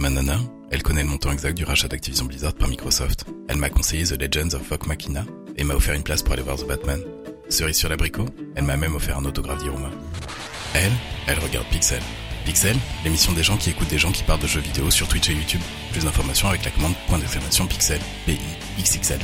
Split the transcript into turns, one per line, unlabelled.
Ma nana, elle connaît le montant exact du rachat d'Activision Blizzard par Microsoft. Elle m'a conseillé The Legends of Vogue Machina et m'a offert une place pour aller voir The Batman. Cerise sur l'abricot, elle m'a même offert un autographe d'Iruma. Elle, elle regarde Pixel. Pixel, l'émission des gens qui écoutent des gens qui parlent de jeux vidéo sur Twitch et YouTube. Plus d'informations avec la commande point d'exclamation Pixel. P-I-X-X-L.